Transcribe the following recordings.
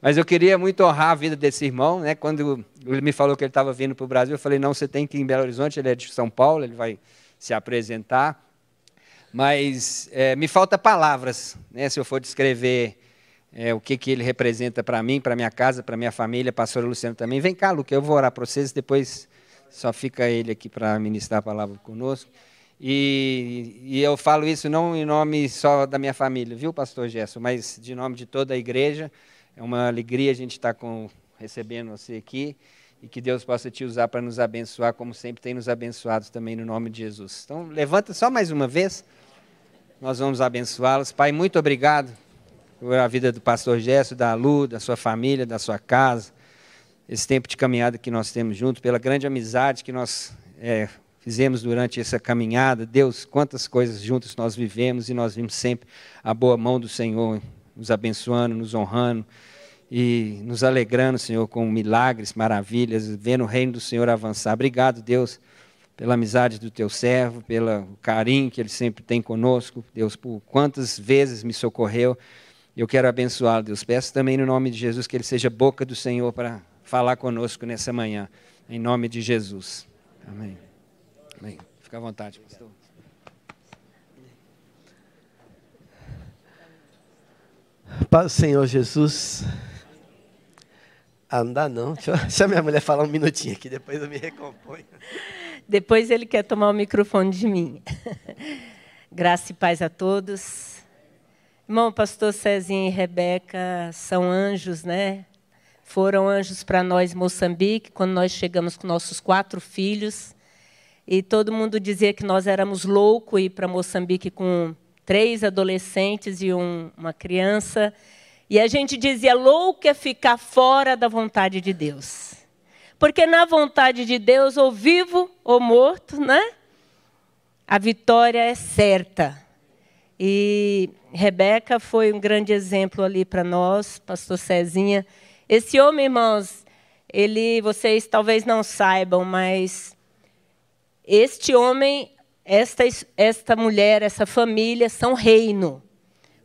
Mas eu queria muito honrar a vida desse irmão, né? Quando ele me falou que ele estava vindo para o Brasil, eu falei: não, você tem que ir em Belo Horizonte, ele é de São Paulo, ele vai se apresentar. Mas é, me falta palavras, né? Se eu for descrever é, o que, que ele representa para mim, para minha casa, para minha família, pastor Luciano também. Vem cá, Luca, eu vou orar para vocês, depois só fica ele aqui para ministrar a palavra conosco. E, e, eu falo isso não em nome só da minha família, viu, pastor Gerson, mas de nome de toda a igreja. É uma alegria a gente estar com, recebendo você aqui e que Deus possa te usar para nos abençoar, como sempre tem nos abençoado também no nome de Jesus. Então, levanta só mais uma vez, nós vamos abençoá-los. Pai, muito obrigado por a vida do pastor Gerson, da Lu, da sua família, da sua casa, esse tempo de caminhada que nós temos junto, pela grande amizade que nós é, fizemos durante essa caminhada. Deus, quantas coisas juntos nós vivemos e nós vimos sempre a boa mão do Senhor nos abençoando, nos honrando e nos alegrando, Senhor, com milagres, maravilhas, vendo o reino do Senhor avançar. Obrigado, Deus, pela amizade do teu servo, pelo carinho que ele sempre tem conosco. Deus, por quantas vezes me socorreu. Eu quero abençoá-lo, Deus. Peço também no nome de Jesus que ele seja boca do Senhor para falar conosco nessa manhã. Em nome de Jesus. Amém. Amém. Fica à vontade, pastor. Paz Senhor Jesus. Ah, não dá não. Deixa, eu, deixa minha mulher falar um minutinho aqui, depois eu me recomponho. Depois ele quer tomar o microfone de mim. Graça e paz a todos. Irmão, pastor Cezinha e Rebeca são anjos, né? Foram anjos para nós Moçambique, quando nós chegamos com nossos quatro filhos. E todo mundo dizia que nós éramos loucos ir para Moçambique com três adolescentes e um, uma criança. E a gente dizia: louco é ficar fora da vontade de Deus. Porque na vontade de Deus, ou vivo ou morto, né? A vitória é certa. E Rebeca foi um grande exemplo ali para nós, pastor Cezinha. Esse homem, irmãos, ele, vocês talvez não saibam, mas este homem esta, esta mulher, essa família são reino.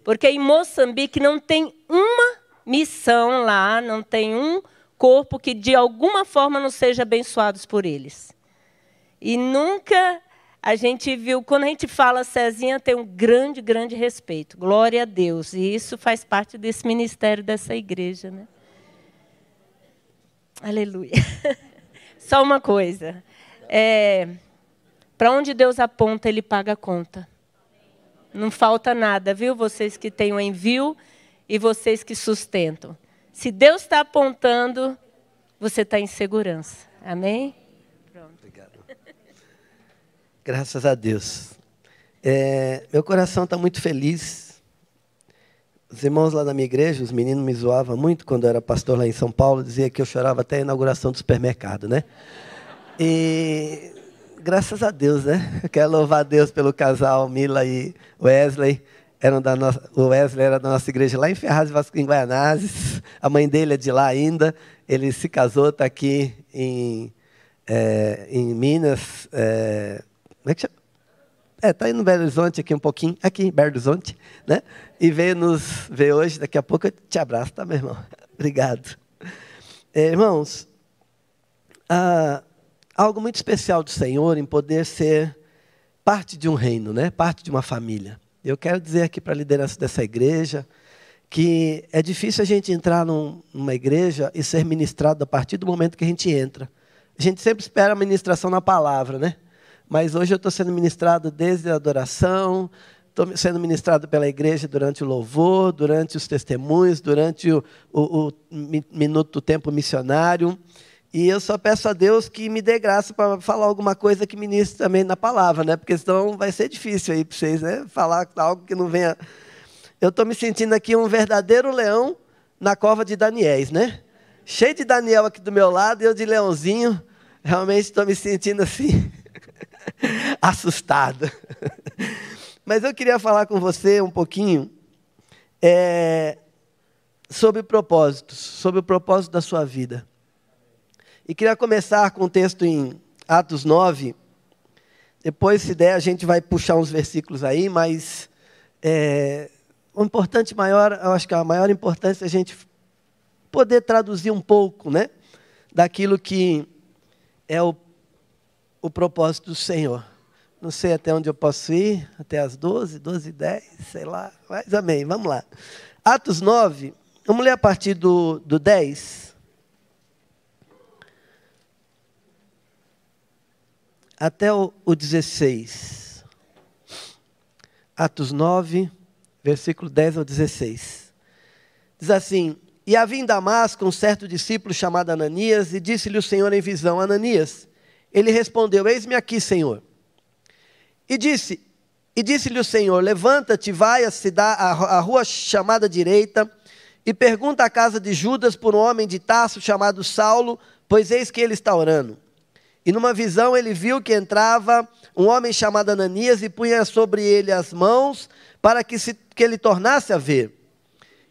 Porque em Moçambique não tem uma missão lá, não tem um corpo que de alguma forma não seja abençoados por eles. E nunca a gente viu, quando a gente fala Cezinha, tem um grande, grande respeito. Glória a Deus. E isso faz parte desse ministério dessa igreja. Né? Aleluia. Só uma coisa. É, para onde Deus aponta, Ele paga a conta. Não falta nada, viu? Vocês que têm o envio e vocês que sustentam. Se Deus está apontando, você está em segurança. Amém? Pronto. Obrigado. Graças a Deus. É, meu coração está muito feliz. Os irmãos lá da minha igreja, os meninos me zoavam muito quando eu era pastor lá em São Paulo, dizia que eu chorava até a inauguração do supermercado, né? E graças a Deus, né? quero louvar a Deus pelo casal Mila e Wesley. Eram da nossa, o Wesley era da nossa igreja lá em Ferraz de Vasco, em Guaianazes. A mãe dele é de lá ainda. Ele se casou, está aqui em, é, em Minas. É, como é que chama? É, está aí no Belo Horizonte aqui um pouquinho, aqui em Belo Horizonte, né? E veio nos ver hoje, daqui a pouco eu te abraço, tá, meu irmão? Obrigado. É, irmãos, a, algo muito especial do Senhor em poder ser parte de um reino, né? parte de uma família. Eu quero dizer aqui para a liderança dessa igreja que é difícil a gente entrar num, numa igreja e ser ministrado a partir do momento que a gente entra. A gente sempre espera a ministração na palavra, né? Mas hoje eu estou sendo ministrado desde a adoração, estou sendo ministrado pela igreja durante o louvor, durante os testemunhos, durante o, o, o minuto do tempo missionário. E eu só peço a Deus que me dê graça para falar alguma coisa que ministre também na palavra, né? Porque senão vai ser difícil aí para vocês, né? Falar algo que não venha. Eu estou me sentindo aqui um verdadeiro leão na cova de Daniéis, né? Cheio de Daniel aqui do meu lado e eu de leãozinho. Realmente estou me sentindo assim, assustado. Mas eu queria falar com você um pouquinho é, sobre propósitos, sobre o propósito da sua vida. E queria começar com o um texto em Atos 9. Depois, se der, a gente vai puxar uns versículos aí, mas é, o importante maior, eu acho que a maior importância é a gente poder traduzir um pouco, né? Daquilo que é o, o propósito do Senhor. Não sei até onde eu posso ir, até as 12, 12 e 10, sei lá. Mas amém, vamos lá. Atos 9, vamos ler a partir do, do 10. Até o, o 16. Atos 9, versículo 10 ao 16. Diz assim: E havia em Damasco um certo discípulo chamado Ananias, e disse-lhe o Senhor em visão: Ananias. Ele respondeu: Eis-me aqui, Senhor. E disse, e disse-lhe o Senhor: Levanta-te, vai a, cidade, a rua chamada direita, e pergunta à casa de Judas por um homem de Tarso chamado Saulo, pois eis que ele está orando. E numa visão ele viu que entrava um homem chamado Ananias e punha sobre ele as mãos para que, se, que ele tornasse a ver.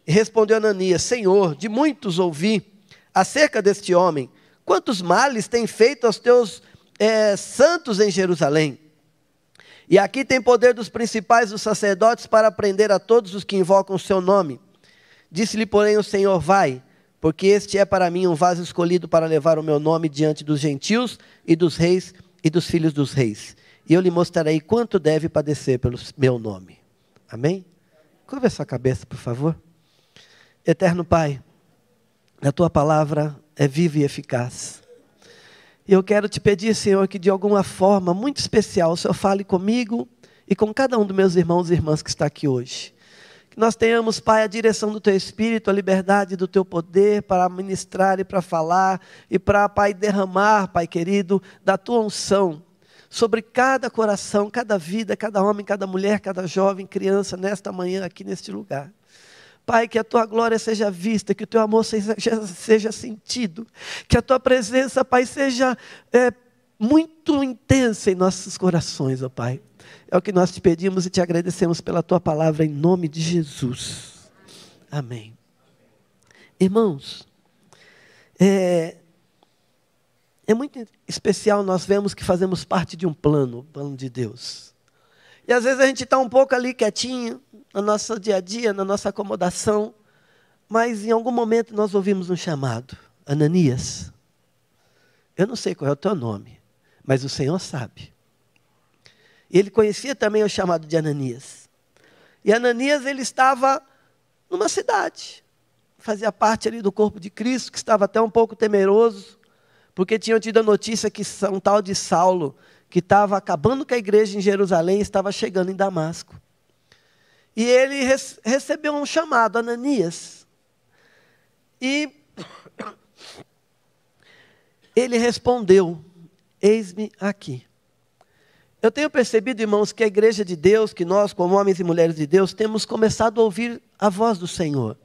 E respondeu Ananias: Senhor, de muitos ouvi acerca deste homem, quantos males tem feito aos teus é, santos em Jerusalém. E aqui tem poder dos principais dos sacerdotes para prender a todos os que invocam o seu nome. Disse-lhe, porém, o Senhor: Vai, porque este é para mim um vaso escolhido para levar o meu nome diante dos gentios e dos reis e dos filhos dos reis. E eu lhe mostrarei quanto deve padecer pelo meu nome. Amém? Curva sua cabeça, por favor. Eterno Pai, a tua palavra é viva e eficaz. E eu quero te pedir, Senhor, que de alguma forma muito especial o Senhor fale comigo e com cada um dos meus irmãos e irmãs que está aqui hoje. Que nós tenhamos, Pai, a direção do Teu Espírito, a liberdade do Teu poder para ministrar e para falar e para, Pai, derramar, Pai querido, da Tua unção sobre cada coração, cada vida, cada homem, cada mulher, cada jovem, criança, nesta manhã, aqui neste lugar. Pai, que a tua glória seja vista, que o teu amor seja, seja sentido, que a tua presença, Pai, seja é, muito intensa em nossos corações, ó Pai. É o que nós te pedimos e te agradecemos pela tua palavra, em nome de Jesus. Amém. Irmãos, é, é muito especial nós vemos que fazemos parte de um plano, plano de Deus. E às vezes a gente está um pouco ali quietinho, no nosso dia a dia, na nossa acomodação, mas em algum momento nós ouvimos um chamado: Ananias. Eu não sei qual é o teu nome, mas o Senhor sabe. Ele conhecia também o chamado de Ananias. E Ananias ele estava numa cidade, fazia parte ali do corpo de Cristo, que estava até um pouco temeroso, porque tinham tido a notícia que um tal de Saulo, que estava acabando com a igreja em Jerusalém, estava chegando em Damasco. E ele recebeu um chamado, Ananias. E ele respondeu: Eis-me aqui. Eu tenho percebido, irmãos, que a igreja de Deus, que nós, como homens e mulheres de Deus, temos começado a ouvir a voz do Senhor.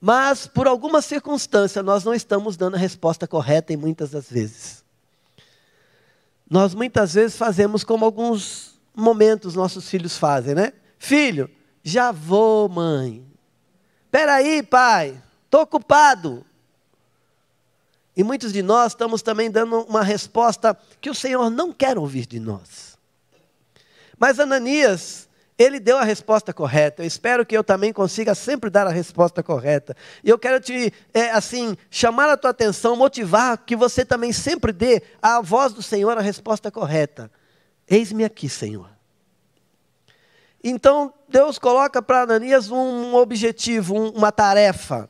Mas, por alguma circunstância, nós não estamos dando a resposta correta em muitas das vezes. Nós muitas vezes fazemos como alguns momentos nossos filhos fazem, né? Filho, já vou, mãe. Espera aí, pai. Estou ocupado. E muitos de nós estamos também dando uma resposta que o Senhor não quer ouvir de nós. Mas Ananias, ele deu a resposta correta. Eu espero que eu também consiga sempre dar a resposta correta. E eu quero te, é, assim, chamar a tua atenção, motivar que você também sempre dê à voz do Senhor a resposta correta. Eis-me aqui, Senhor. Então Deus coloca para Ananias um objetivo, um, uma tarefa,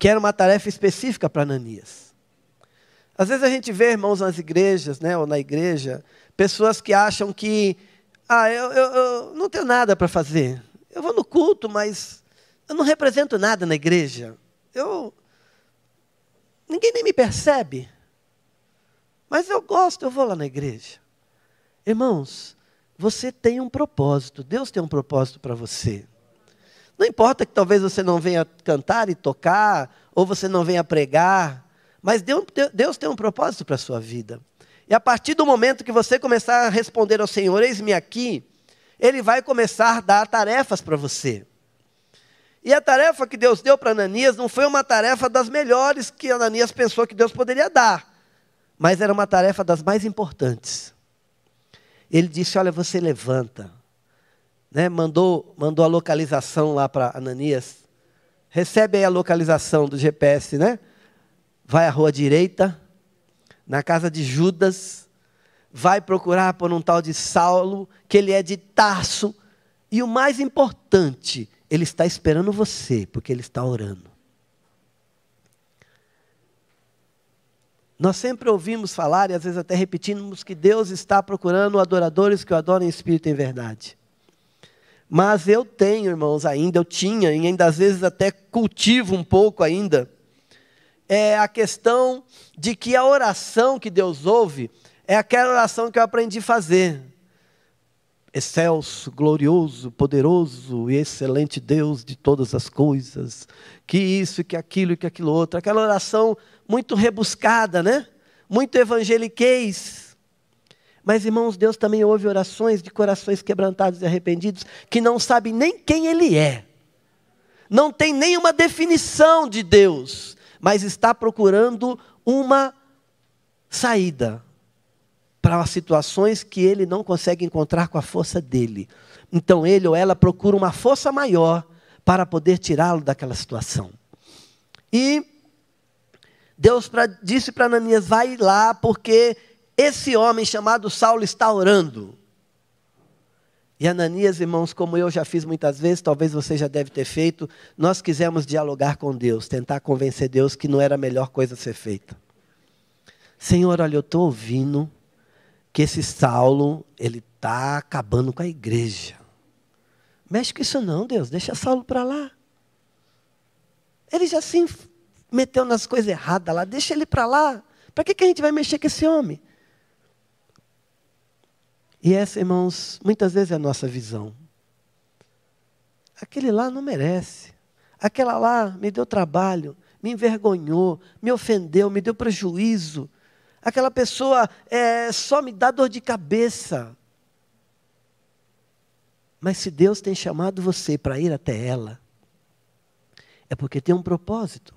que era uma tarefa específica para Ananias. Às vezes a gente vê, irmãos, nas igrejas, né, ou na igreja, pessoas que acham que, ah, eu, eu, eu não tenho nada para fazer. Eu vou no culto, mas eu não represento nada na igreja. Eu, ninguém nem me percebe. Mas eu gosto, eu vou lá na igreja. Irmãos, você tem um propósito, Deus tem um propósito para você. Não importa que talvez você não venha cantar e tocar, ou você não venha pregar, mas Deus tem um propósito para a sua vida. E a partir do momento que você começar a responder ao Senhor, eis-me aqui, Ele vai começar a dar tarefas para você. E a tarefa que Deus deu para Ananias não foi uma tarefa das melhores que Ananias pensou que Deus poderia dar, mas era uma tarefa das mais importantes. Ele disse: Olha, você levanta. Né? Mandou, mandou a localização lá para Ananias. recebe aí a localização do GPS, né? Vai à rua direita, na casa de Judas, vai procurar por um tal de Saulo, que ele é de Tarso, e o mais importante, ele está esperando você, porque ele está orando. Nós sempre ouvimos falar, e às vezes até repetimos, que Deus está procurando adoradores que o adorem em espírito e em verdade. Mas eu tenho, irmãos, ainda, eu tinha, e ainda às vezes até cultivo um pouco ainda, é a questão de que a oração que Deus ouve é aquela oração que eu aprendi a fazer. Excelso, glorioso, poderoso e excelente Deus de todas as coisas, que isso, que aquilo, que aquilo outro. Aquela oração muito rebuscada, né? Muito evangeliquez mas, irmãos, Deus também ouve orações de corações quebrantados e arrependidos que não sabem nem quem Ele é, não tem nenhuma definição de Deus, mas está procurando uma saída para situações que ele não consegue encontrar com a força dele. Então, ele ou ela procura uma força maior para poder tirá-lo daquela situação. E Deus pra, disse para Ananias: vai lá, porque esse homem chamado Saulo está orando. E Ananias, irmãos, como eu já fiz muitas vezes, talvez você já deve ter feito, nós quisemos dialogar com Deus, tentar convencer Deus que não era a melhor coisa a ser feita. Senhor, olha, eu estou ouvindo que esse Saulo, ele está acabando com a igreja. Mexe com isso não, Deus, deixa Saulo para lá. Ele já se meteu nas coisas erradas lá, deixa ele para lá. Para que, que a gente vai mexer com esse homem? E essa, irmãos, muitas vezes é a nossa visão. Aquele lá não merece. Aquela lá me deu trabalho, me envergonhou, me ofendeu, me deu prejuízo. Aquela pessoa é, só me dá dor de cabeça. Mas se Deus tem chamado você para ir até ela, é porque tem um propósito.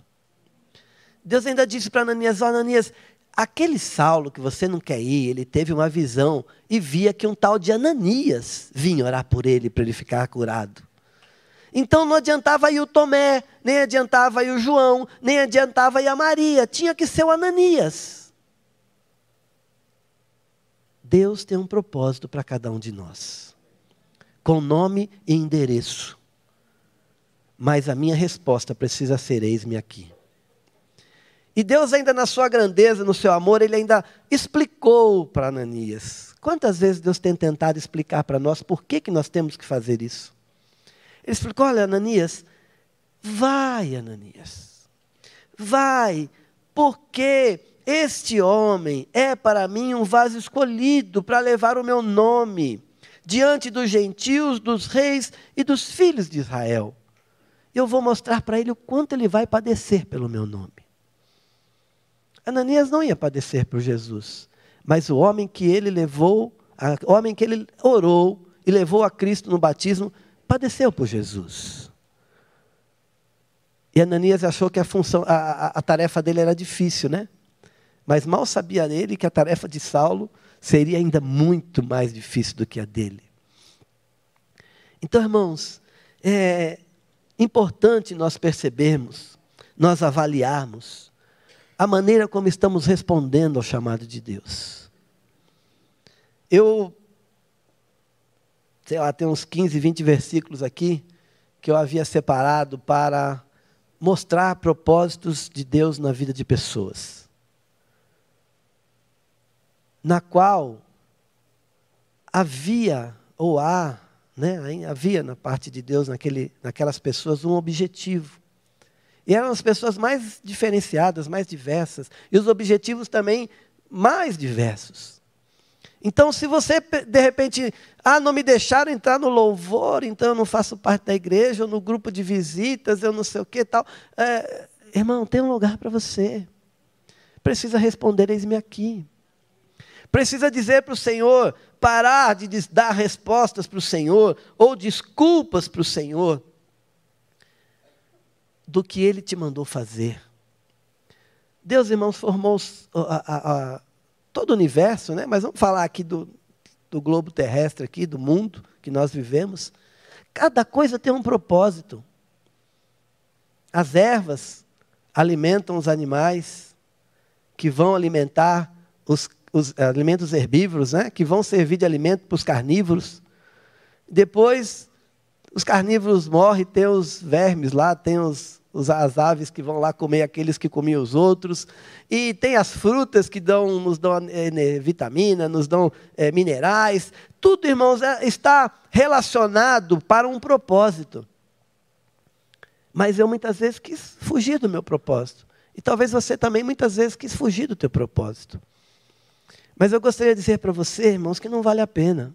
Deus ainda disse para Ananias: Ananias, Aquele Saulo que você não quer ir, ele teve uma visão e via que um tal de Ananias vinha orar por ele para ele ficar curado. Então não adiantava ir o Tomé, nem adiantava ir o João, nem adiantava ir a Maria, tinha que ser o Ananias. Deus tem um propósito para cada um de nós, com nome e endereço. Mas a minha resposta precisa ser: eis-me aqui. E Deus, ainda na sua grandeza, no seu amor, ele ainda explicou para Ananias. Quantas vezes Deus tem tentado explicar para nós por que, que nós temos que fazer isso? Ele explicou: olha, Ananias, vai, Ananias, vai, porque este homem é para mim um vaso escolhido para levar o meu nome diante dos gentios, dos reis e dos filhos de Israel. Eu vou mostrar para ele o quanto ele vai padecer pelo meu nome. Ananias não ia padecer por Jesus, mas o homem que ele levou, o homem que ele orou e levou a Cristo no batismo, padeceu por Jesus. E Ananias achou que a função, a, a, a tarefa dele era difícil, né? Mas mal sabia ele que a tarefa de Saulo seria ainda muito mais difícil do que a dele. Então, irmãos, é importante nós percebermos, nós avaliarmos a maneira como estamos respondendo ao chamado de Deus. Eu, sei lá, tem uns 15, 20 versículos aqui que eu havia separado para mostrar propósitos de Deus na vida de pessoas. Na qual havia, ou há, né, havia na parte de Deus, naquele, naquelas pessoas, um objetivo. E eram as pessoas mais diferenciadas, mais diversas. E os objetivos também mais diversos. Então, se você, de repente, ah, não me deixaram entrar no louvor, então eu não faço parte da igreja, ou no grupo de visitas, eu não sei o que tal. É, irmão, tem um lugar para você. Precisa responder, eis-me aqui. Precisa dizer para o Senhor, parar de dar respostas para o Senhor, ou desculpas para o Senhor do que ele te mandou fazer. Deus, irmãos, formou a, a, a, todo o universo, né? mas vamos falar aqui do, do globo terrestre, aqui, do mundo que nós vivemos. Cada coisa tem um propósito. As ervas alimentam os animais que vão alimentar os, os alimentos herbívoros, né? que vão servir de alimento para os carnívoros. Depois, os carnívoros morrem, tem os vermes lá, tem os, os, as aves que vão lá comer aqueles que comiam os outros. E tem as frutas que dão, nos dão é, vitamina, nos dão é, minerais. Tudo, irmãos, é, está relacionado para um propósito. Mas eu muitas vezes quis fugir do meu propósito. E talvez você também muitas vezes quis fugir do teu propósito. Mas eu gostaria de dizer para você, irmãos, que não vale a pena.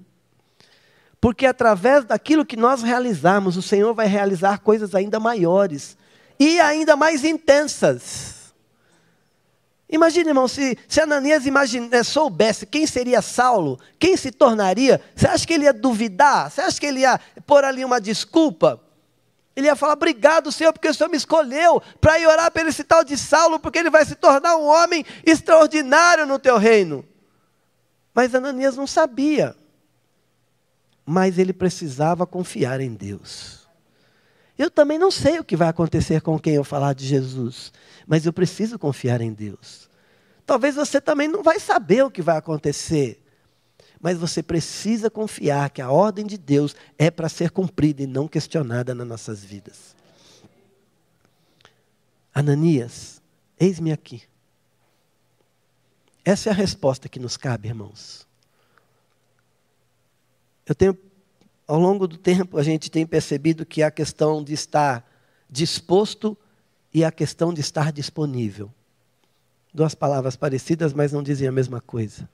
Porque através daquilo que nós realizarmos, o Senhor vai realizar coisas ainda maiores e ainda mais intensas. Imagine, irmão, se, se Ananias imagine, eh, soubesse quem seria Saulo, quem se tornaria, você acha que ele ia duvidar? Você acha que ele ia pôr ali uma desculpa? Ele ia falar: Obrigado, Senhor, porque o Senhor me escolheu para ir orar pelo esse tal de Saulo, porque ele vai se tornar um homem extraordinário no teu reino. Mas Ananias não sabia. Mas ele precisava confiar em Deus. Eu também não sei o que vai acontecer com quem eu falar de Jesus, mas eu preciso confiar em Deus. Talvez você também não vai saber o que vai acontecer, mas você precisa confiar que a ordem de Deus é para ser cumprida e não questionada nas nossas vidas. Ananias, eis-me aqui. Essa é a resposta que nos cabe, irmãos. Eu tenho ao longo do tempo, a gente tem percebido que a questão de estar disposto e a questão de estar disponível. Duas palavras parecidas, mas não dizem a mesma coisa.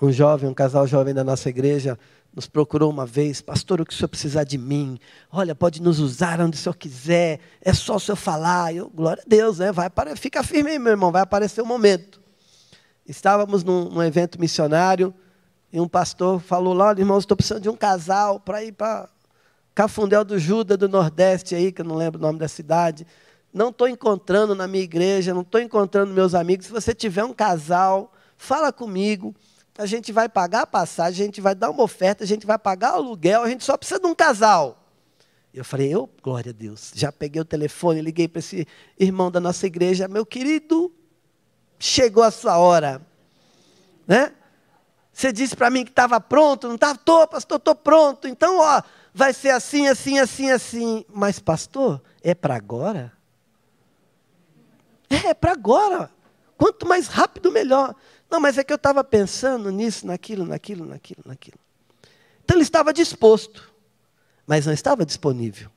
Um jovem, um casal jovem da nossa igreja, nos procurou uma vez, pastor, o que o senhor precisar de mim? Olha, pode nos usar onde o senhor quiser, é só o senhor falar. Eu, glória a Deus, né? Vai, fica firme aí, meu irmão, vai aparecer o um momento. Estávamos num, num evento missionário, e um pastor falou lá, irmãos, estou precisando de um casal para ir para Cafundel do Juda, do Nordeste, aí, que eu não lembro o nome da cidade. Não estou encontrando na minha igreja, não estou encontrando meus amigos. Se você tiver um casal, fala comigo. A gente vai pagar a passagem, a gente vai dar uma oferta, a gente vai pagar o aluguel, a gente só precisa de um casal. Eu falei, eu, glória a Deus. Já peguei o telefone, liguei para esse irmão da nossa igreja, meu querido, chegou a sua hora. Né? Você disse para mim que estava pronto, não estava? Estou, pastor, estou pronto. Então, ó, vai ser assim, assim, assim, assim. Mas, pastor, é para agora? É, é para agora. Quanto mais rápido, melhor. Não, mas é que eu estava pensando nisso, naquilo, naquilo, naquilo, naquilo. Então ele estava disposto, mas não estava disponível.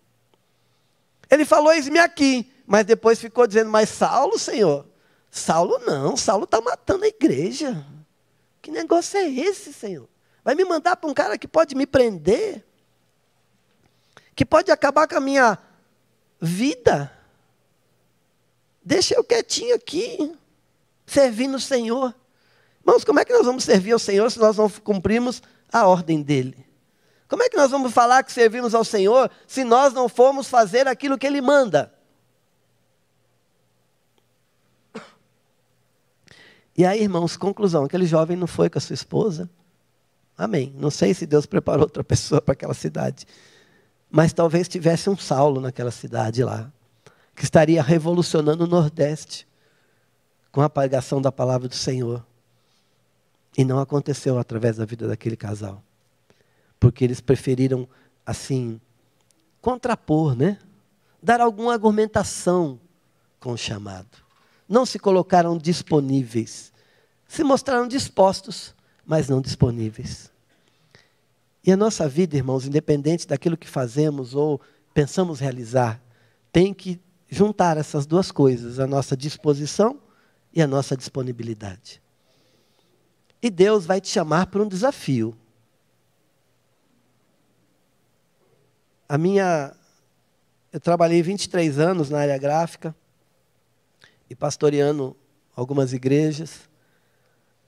Ele falou, eis-me aqui, mas depois ficou dizendo, mas Saulo, Senhor? Saulo não, Saulo está matando a igreja. Que negócio é esse, Senhor? Vai me mandar para um cara que pode me prender? Que pode acabar com a minha vida? Deixa eu quietinho aqui, servindo o Senhor. Irmãos, como é que nós vamos servir ao Senhor se nós não cumprimos a ordem dele? Como é que nós vamos falar que servimos ao Senhor se nós não formos fazer aquilo que ele manda? E aí, irmãos, conclusão: aquele jovem não foi com a sua esposa. Amém. Não sei se Deus preparou outra pessoa para aquela cidade. Mas talvez tivesse um Saulo naquela cidade lá, que estaria revolucionando o Nordeste com a pregação da palavra do Senhor. E não aconteceu através da vida daquele casal. Porque eles preferiram, assim, contrapor, né? Dar alguma argumentação com o chamado não se colocaram disponíveis. Se mostraram dispostos, mas não disponíveis. E a nossa vida, irmãos, independente daquilo que fazemos ou pensamos realizar, tem que juntar essas duas coisas, a nossa disposição e a nossa disponibilidade. E Deus vai te chamar para um desafio. A minha eu trabalhei 23 anos na área gráfica e pastoreando algumas igrejas.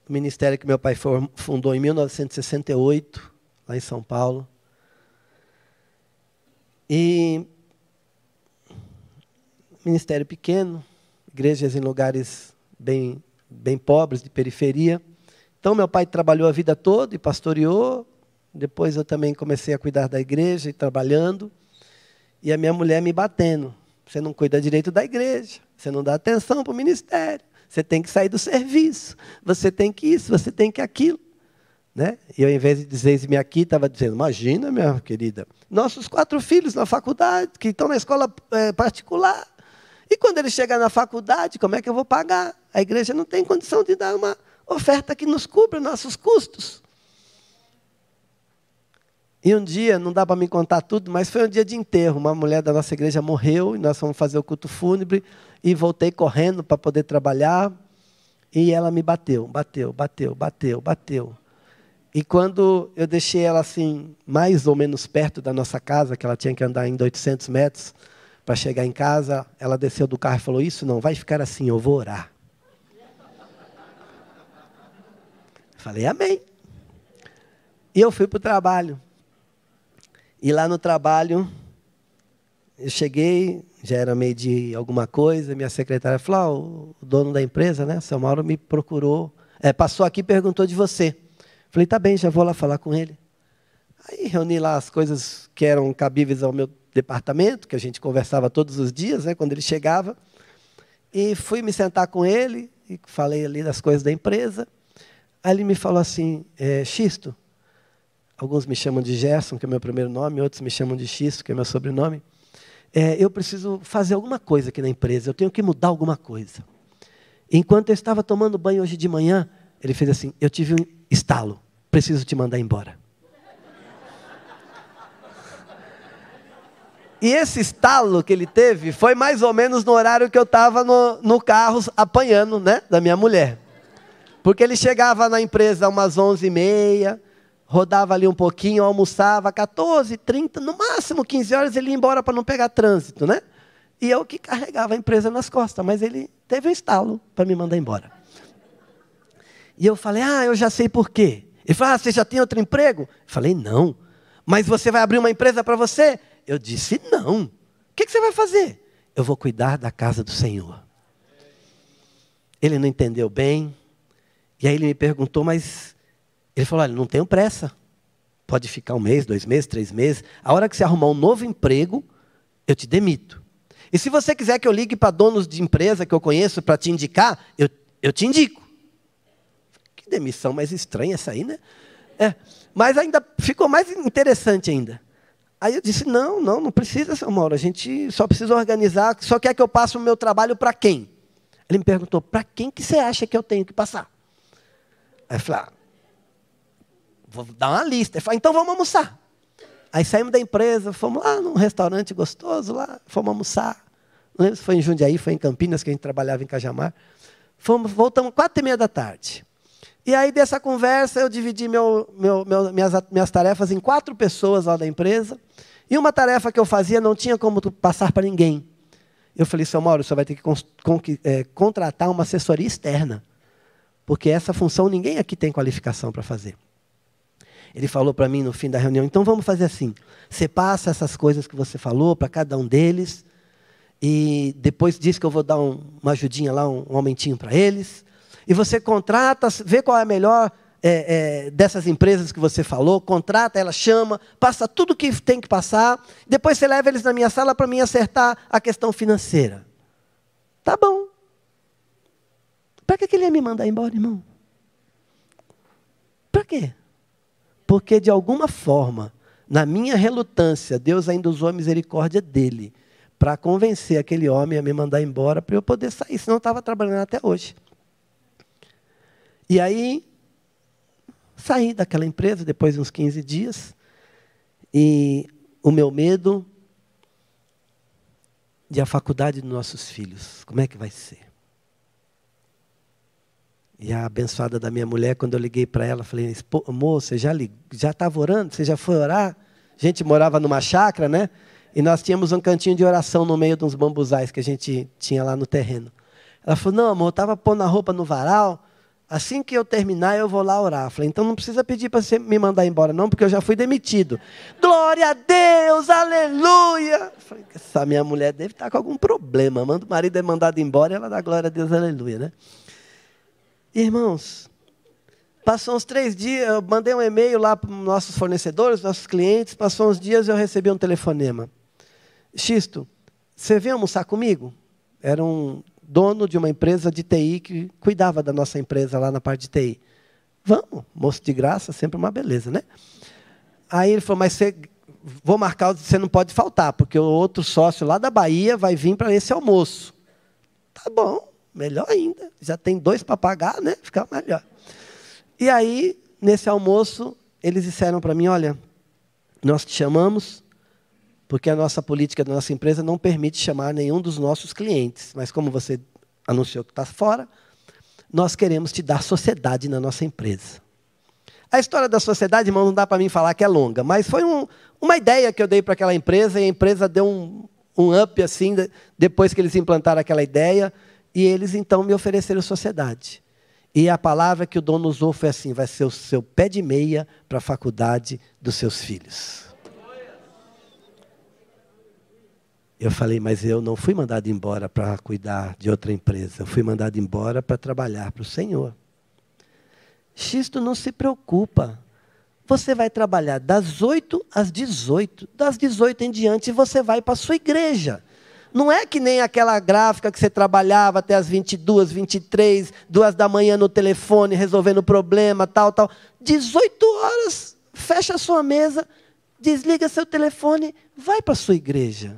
O ministério que meu pai fundou em 1968, lá em São Paulo. E ministério pequeno, igrejas em lugares bem, bem pobres, de periferia. Então, meu pai trabalhou a vida toda e pastoreou. Depois eu também comecei a cuidar da igreja e trabalhando. E a minha mulher me batendo você não cuida direito da igreja, você não dá atenção para o ministério, você tem que sair do serviço, você tem que isso, você tem que aquilo. Né? E eu, em vez de dizer-me aqui, estava dizendo: Imagina, minha querida, nossos quatro filhos na faculdade, que estão na escola é, particular. E quando eles chegar na faculdade, como é que eu vou pagar? A igreja não tem condição de dar uma oferta que nos cubra nossos custos. E um dia, não dá para me contar tudo, mas foi um dia de enterro. Uma mulher da nossa igreja morreu e nós fomos fazer o culto fúnebre e voltei correndo para poder trabalhar. E ela me bateu, bateu, bateu, bateu, bateu. E quando eu deixei ela assim, mais ou menos perto da nossa casa, que ela tinha que andar ainda 800 metros para chegar em casa, ela desceu do carro e falou: Isso não vai ficar assim, eu vou orar. Falei, Amém. E eu fui para o trabalho. E lá no trabalho, eu cheguei, já era meio de alguma coisa, minha secretária falou: oh, o dono da empresa, né, seu Mauro, me procurou, é, passou aqui e perguntou de você. Falei, tá bem, já vou lá falar com ele. Aí reuni lá as coisas que eram cabíveis ao meu departamento, que a gente conversava todos os dias, né, quando ele chegava. E fui me sentar com ele e falei ali das coisas da empresa. Aí ele me falou assim, é, Xisto, alguns me chamam de Gerson, que é meu primeiro nome, outros me chamam de Xisto, que é meu sobrenome. É, eu preciso fazer alguma coisa aqui na empresa, eu tenho que mudar alguma coisa. Enquanto eu estava tomando banho hoje de manhã, ele fez assim: Eu tive um estalo, preciso te mandar embora. E esse estalo que ele teve foi mais ou menos no horário que eu estava no, no carro apanhando, né, da minha mulher. Porque ele chegava na empresa umas 11h30, rodava ali um pouquinho, almoçava, 14, 30, no máximo 15 horas ele ia embora para não pegar trânsito, né? E eu que carregava a empresa nas costas, mas ele teve um estalo para me mandar embora. E eu falei, ah, eu já sei por quê. Ele falou, ah, você já tem outro emprego? Eu falei, não. Mas você vai abrir uma empresa para você? Eu disse, não. O que, que você vai fazer? Eu vou cuidar da casa do Senhor. Ele não entendeu bem. E aí ele me perguntou, mas. Ele falou: olha, não tenho pressa. Pode ficar um mês, dois meses, três meses. A hora que você arrumar um novo emprego, eu te demito. E se você quiser que eu ligue para donos de empresa que eu conheço para te indicar, eu, eu te indico demissão mais estranha essa aí, né? É, mas ainda ficou mais interessante ainda. Aí eu disse: não, não, não precisa, seu Mauro, a gente só precisa organizar, só quer que eu passe o meu trabalho para quem? Ele me perguntou: para quem que você acha que eu tenho que passar? Aí eu falei: ah, vou dar uma lista. Ele falou: então vamos almoçar. Aí saímos da empresa, fomos lá num restaurante gostoso, lá, fomos almoçar. Não lembro se foi em Jundiaí, foi em Campinas, que a gente trabalhava em Cajamar. Fomos, voltamos quatro e meia da tarde. E aí, dessa conversa, eu dividi meu, meu, meu, minhas, minhas tarefas em quatro pessoas lá da empresa. E uma tarefa que eu fazia não tinha como passar para ninguém. Eu falei, seu Mauro, você vai ter que con é, contratar uma assessoria externa. Porque essa função ninguém aqui tem qualificação para fazer. Ele falou para mim no fim da reunião: então vamos fazer assim. Você passa essas coisas que você falou para cada um deles. E depois diz que eu vou dar um, uma ajudinha lá, um, um aumentinho para eles e você contrata, vê qual é a melhor é, é, dessas empresas que você falou, contrata, ela chama, passa tudo o que tem que passar, depois você leva eles na minha sala para mim acertar a questão financeira. Tá bom. Para que ele ia me mandar embora, irmão? Para quê? Porque de alguma forma, na minha relutância, Deus ainda usou a misericórdia dele para convencer aquele homem a me mandar embora para eu poder sair, senão eu estava trabalhando até hoje. E aí, saí daquela empresa depois de uns 15 dias. E o meu medo de a faculdade dos nossos filhos, como é que vai ser? E a abençoada da minha mulher, quando eu liguei para ela, falei: moça, já já estava orando? Você já foi orar? A gente morava numa chácara, né? E nós tínhamos um cantinho de oração no meio de uns bambuzais que a gente tinha lá no terreno. Ela falou: não, amor, eu estava pondo a roupa no varal. Assim que eu terminar, eu vou lá orar. Falei, então não precisa pedir para você me mandar embora, não, porque eu já fui demitido. Glória a Deus, aleluia. Falei, essa minha mulher deve estar com algum problema. Manda o marido é mandado embora e ela dá glória a Deus, aleluia, né? Irmãos, passou uns três dias, eu mandei um e-mail lá para nossos fornecedores, nossos clientes. Passou uns dias eu recebi um telefonema. Xisto, Você vem almoçar comigo? Era um dono de uma empresa de TI que cuidava da nossa empresa lá na parte de TI. Vamos, moço de graça, sempre uma beleza, né? Aí ele falou, mas você, vou marcar, você não pode faltar, porque o outro sócio lá da Bahia vai vir para esse almoço. Tá bom, melhor ainda. Já tem dois para pagar, né? Fica melhor. E aí, nesse almoço, eles disseram para mim, olha, nós te chamamos porque a nossa política da nossa empresa não permite chamar nenhum dos nossos clientes. Mas como você anunciou que está fora, nós queremos te dar sociedade na nossa empresa. A história da sociedade, irmão, não dá para mim falar que é longa, mas foi um, uma ideia que eu dei para aquela empresa e a empresa deu um, um up assim, depois que eles implantaram aquela ideia, e eles então me ofereceram sociedade. E a palavra que o dono usou foi assim: vai ser o seu pé de meia para a faculdade dos seus filhos. Eu falei, mas eu não fui mandado embora para cuidar de outra empresa, eu fui mandado embora para trabalhar para o Senhor. Xisto não se preocupa. Você vai trabalhar das 8 às 18. Das 18 em diante você vai para a sua igreja. Não é que nem aquela gráfica que você trabalhava até as 22, 23, duas da manhã no telefone, resolvendo problema, tal, tal. 18 horas, fecha a sua mesa, desliga seu telefone, vai para a sua igreja.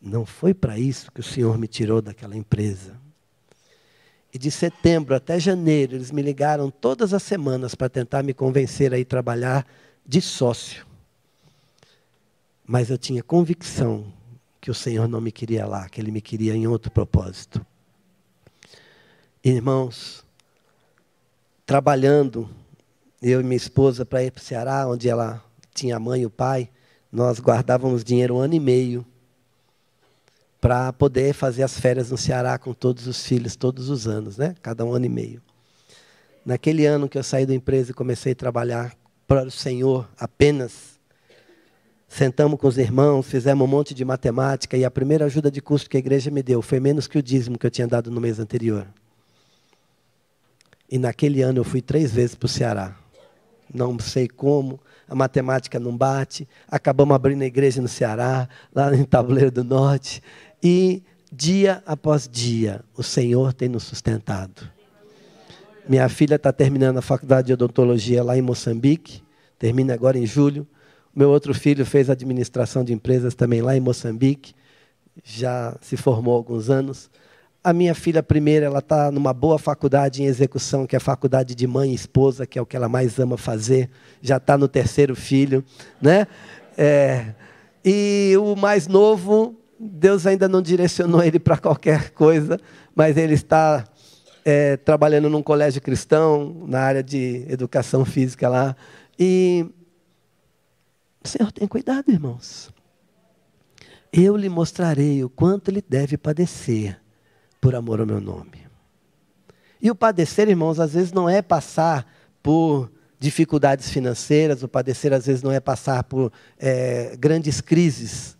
Não foi para isso que o Senhor me tirou daquela empresa. E de setembro até janeiro, eles me ligaram todas as semanas para tentar me convencer a ir trabalhar de sócio. Mas eu tinha convicção que o Senhor não me queria lá, que Ele me queria em outro propósito. Irmãos, trabalhando, eu e minha esposa para ir para o Ceará, onde ela tinha a mãe e o pai, nós guardávamos dinheiro um ano e meio para poder fazer as férias no Ceará com todos os filhos, todos os anos, né? cada um ano e meio. Naquele ano que eu saí da empresa e comecei a trabalhar para o Senhor apenas, sentamos com os irmãos, fizemos um monte de matemática e a primeira ajuda de custo que a igreja me deu foi menos que o dízimo que eu tinha dado no mês anterior. E naquele ano eu fui três vezes para o Ceará. Não sei como, a matemática não bate. Acabamos abrindo a igreja no Ceará, lá em Tabuleiro do Norte. E dia após dia, o Senhor tem nos sustentado. Minha filha está terminando a faculdade de odontologia lá em Moçambique, termina agora em julho. Meu outro filho fez administração de empresas também lá em Moçambique, já se formou há alguns anos. A minha filha primeira, ela está numa boa faculdade em execução, que é a faculdade de mãe e esposa, que é o que ela mais ama fazer. Já está no terceiro filho, né? É, e o mais novo Deus ainda não direcionou ele para qualquer coisa, mas ele está é, trabalhando num colégio cristão, na área de educação física lá. E o Senhor tem cuidado, irmãos. Eu lhe mostrarei o quanto ele deve padecer por amor ao meu nome. E o padecer, irmãos, às vezes não é passar por dificuldades financeiras, o padecer às vezes não é passar por é, grandes crises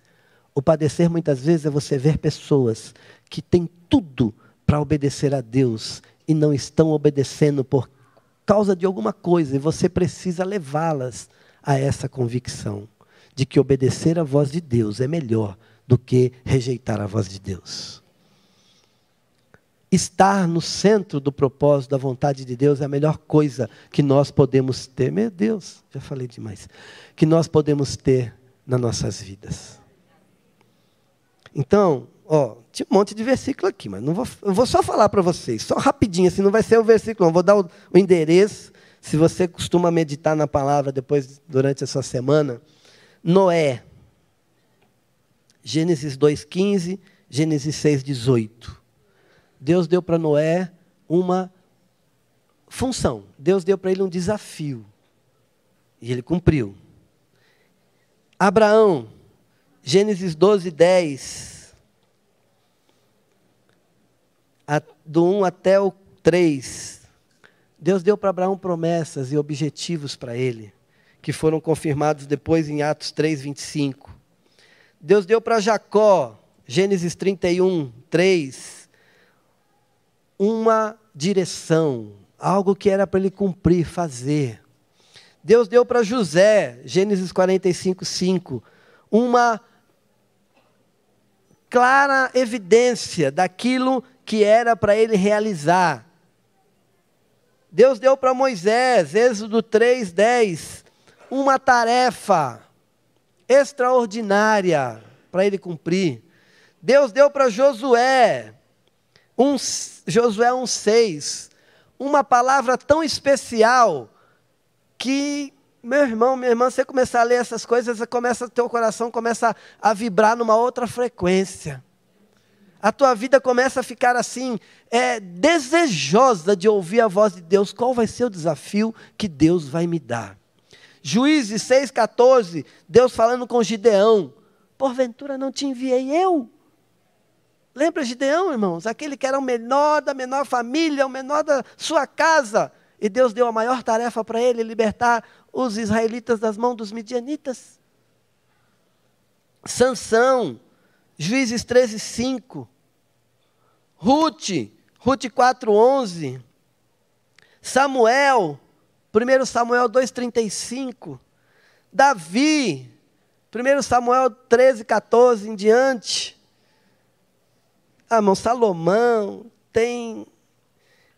o padecer muitas vezes é você ver pessoas que têm tudo para obedecer a Deus e não estão obedecendo por causa de alguma coisa, e você precisa levá-las a essa convicção de que obedecer à voz de Deus é melhor do que rejeitar a voz de Deus. Estar no centro do propósito da vontade de Deus é a melhor coisa que nós podemos ter. Meu Deus, já falei demais. Que nós podemos ter nas nossas vidas. Então, ó, tinha um monte de versículo aqui, mas não vou, eu vou só falar para vocês, só rapidinho, assim, não vai ser o versículo, não. Vou dar o, o endereço, se você costuma meditar na palavra depois, durante essa semana. Noé, Gênesis 2,15, Gênesis 6,18. Deus deu para Noé uma função, Deus deu para ele um desafio, e ele cumpriu. Abraão, Gênesis 12, 10. do 1 até o 3. Deus deu para Abraão promessas e objetivos para ele, que foram confirmados depois em Atos 3, 25. Deus deu para Jacó, Gênesis 31, 3, uma direção, algo que era para ele cumprir, fazer. Deus deu para José, Gênesis 45, 5, uma clara evidência daquilo que era para ele realizar. Deus deu para Moisés, Êxodo 3:10, uma tarefa extraordinária para ele cumprir. Deus deu para Josué, um, Josué 1,6, uma palavra tão especial que, meu irmão, minha irmã, você começar a ler essas coisas, começa, teu coração começa a, a vibrar numa outra frequência. A tua vida começa a ficar assim, é, desejosa de ouvir a voz de Deus. Qual vai ser o desafio que Deus vai me dar? Juízes 6,14, Deus falando com Gideão: Porventura não te enviei eu? Lembra Gideão, irmãos? Aquele que era o menor da menor família, o menor da sua casa. E Deus deu a maior tarefa para ele, libertar os israelitas das mãos dos midianitas. Sansão, Juízes 13, 5. Ruth, Ruth 4, 11. Samuel, 1 Samuel 2,35. Davi, 1 Samuel 13, 14 em diante. Ah, irmão, Salomão, tem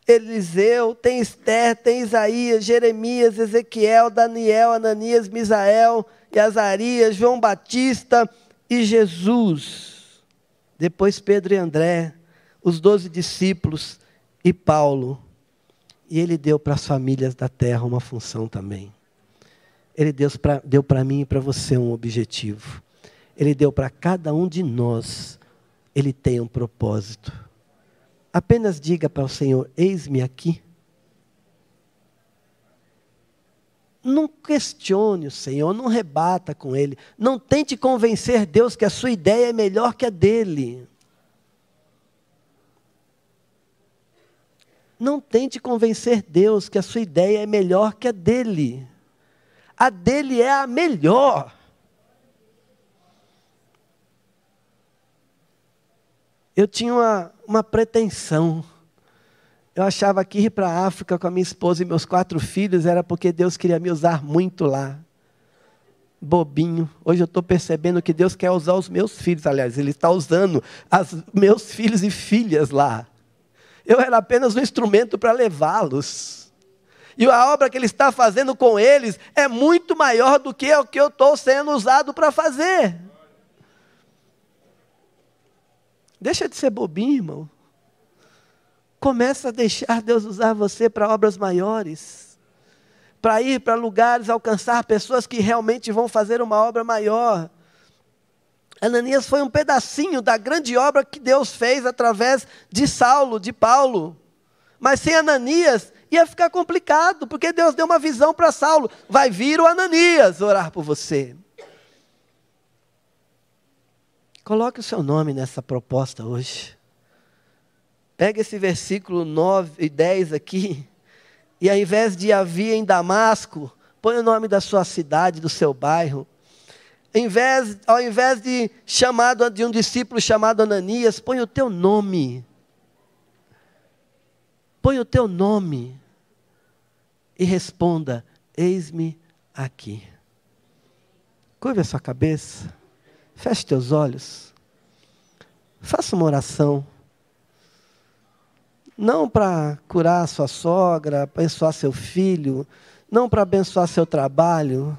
Eliseu, tem Esther, tem Isaías, Jeremias, Ezequiel, Daniel, Ananias, Misael, e Azarias, João Batista e Jesus. Depois Pedro e André, os doze discípulos e Paulo. E ele deu para as famílias da terra uma função também. Ele deu para mim e para você um objetivo. Ele deu para cada um de nós. Ele tem um propósito. Apenas diga para o Senhor: Eis-me aqui. Não questione o Senhor, não rebata com Ele. Não tente convencer Deus que a sua ideia é melhor que a dele. Não tente convencer Deus que a sua ideia é melhor que a dele. A dele é a melhor. Eu tinha uma, uma pretensão. Eu achava que ir para a África com a minha esposa e meus quatro filhos era porque Deus queria me usar muito lá. Bobinho. Hoje eu estou percebendo que Deus quer usar os meus filhos. Aliás, Ele está usando os meus filhos e filhas lá. Eu era apenas um instrumento para levá-los. E a obra que Ele está fazendo com eles é muito maior do que o que eu estou sendo usado para fazer. Deixa de ser bobinho, irmão. Começa a deixar Deus usar você para obras maiores. Para ir para lugares, alcançar pessoas que realmente vão fazer uma obra maior. Ananias foi um pedacinho da grande obra que Deus fez através de Saulo, de Paulo. Mas sem Ananias ia ficar complicado, porque Deus deu uma visão para Saulo: vai vir o Ananias orar por você. Coloque o seu nome nessa proposta hoje. Pega esse versículo 9 e 10 aqui, e ao invés de havia em Damasco, põe o nome da sua cidade, do seu bairro ao invés de chamado de um discípulo chamado Ananias, põe o teu nome. Põe o teu nome e responda: Eis-me aqui. Curva a sua cabeça, feche teus olhos, faça uma oração. Não para curar sua sogra, abençoar seu filho, não para abençoar seu trabalho,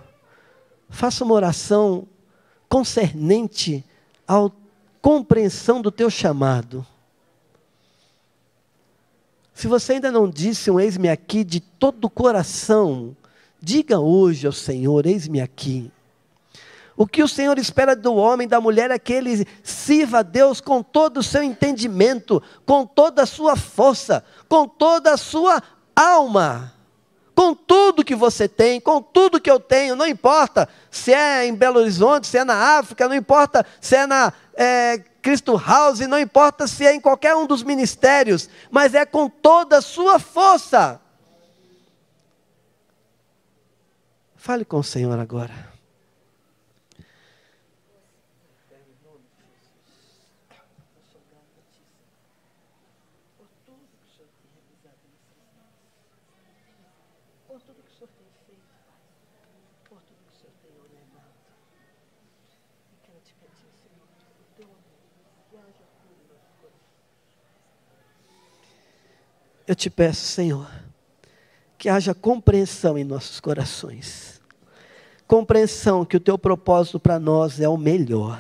Faça uma oração concernente à compreensão do teu chamado. Se você ainda não disse um eis-me aqui de todo o coração, diga hoje ao Senhor: eis-me aqui. O que o Senhor espera do homem, da mulher, é que ele sirva a Deus com todo o seu entendimento, com toda a sua força, com toda a sua alma com tudo que você tem, com tudo que eu tenho, não importa se é em Belo Horizonte, se é na África, não importa se é na é, Cristo House, não importa se é em qualquer um dos ministérios, mas é com toda a sua força. Fale com o Senhor agora. Eu te peço, Senhor, que haja compreensão em nossos corações. Compreensão que o teu propósito para nós é o melhor.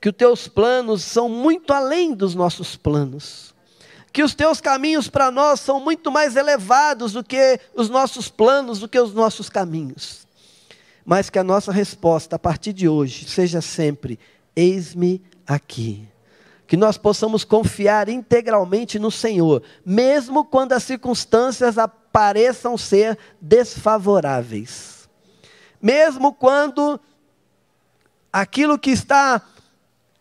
Que os teus planos são muito além dos nossos planos. Que os teus caminhos para nós são muito mais elevados do que os nossos planos, do que os nossos caminhos. Mas que a nossa resposta a partir de hoje seja sempre: eis-me aqui que nós possamos confiar integralmente no Senhor, mesmo quando as circunstâncias pareçam ser desfavoráveis. Mesmo quando aquilo que está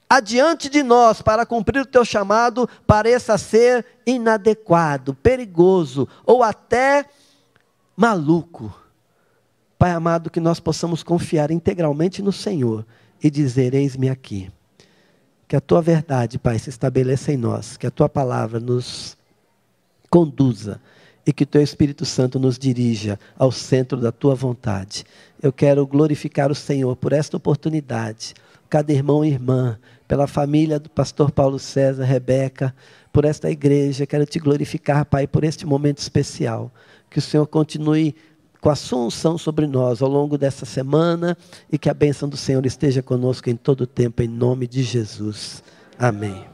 adiante de nós para cumprir o teu chamado pareça ser inadequado, perigoso ou até maluco. Pai amado, que nós possamos confiar integralmente no Senhor e dizer: Eis-me aqui. Que a tua verdade, Pai, se estabeleça em nós, que a tua palavra nos conduza e que teu Espírito Santo nos dirija ao centro da tua vontade. Eu quero glorificar o Senhor por esta oportunidade, cada irmão e irmã, pela família do pastor Paulo César, Rebeca, por esta igreja. Quero te glorificar, Pai, por este momento especial. Que o Senhor continue com a sua unção sobre nós ao longo dessa semana e que a bênção do Senhor esteja conosco em todo o tempo, em nome de Jesus. Amém.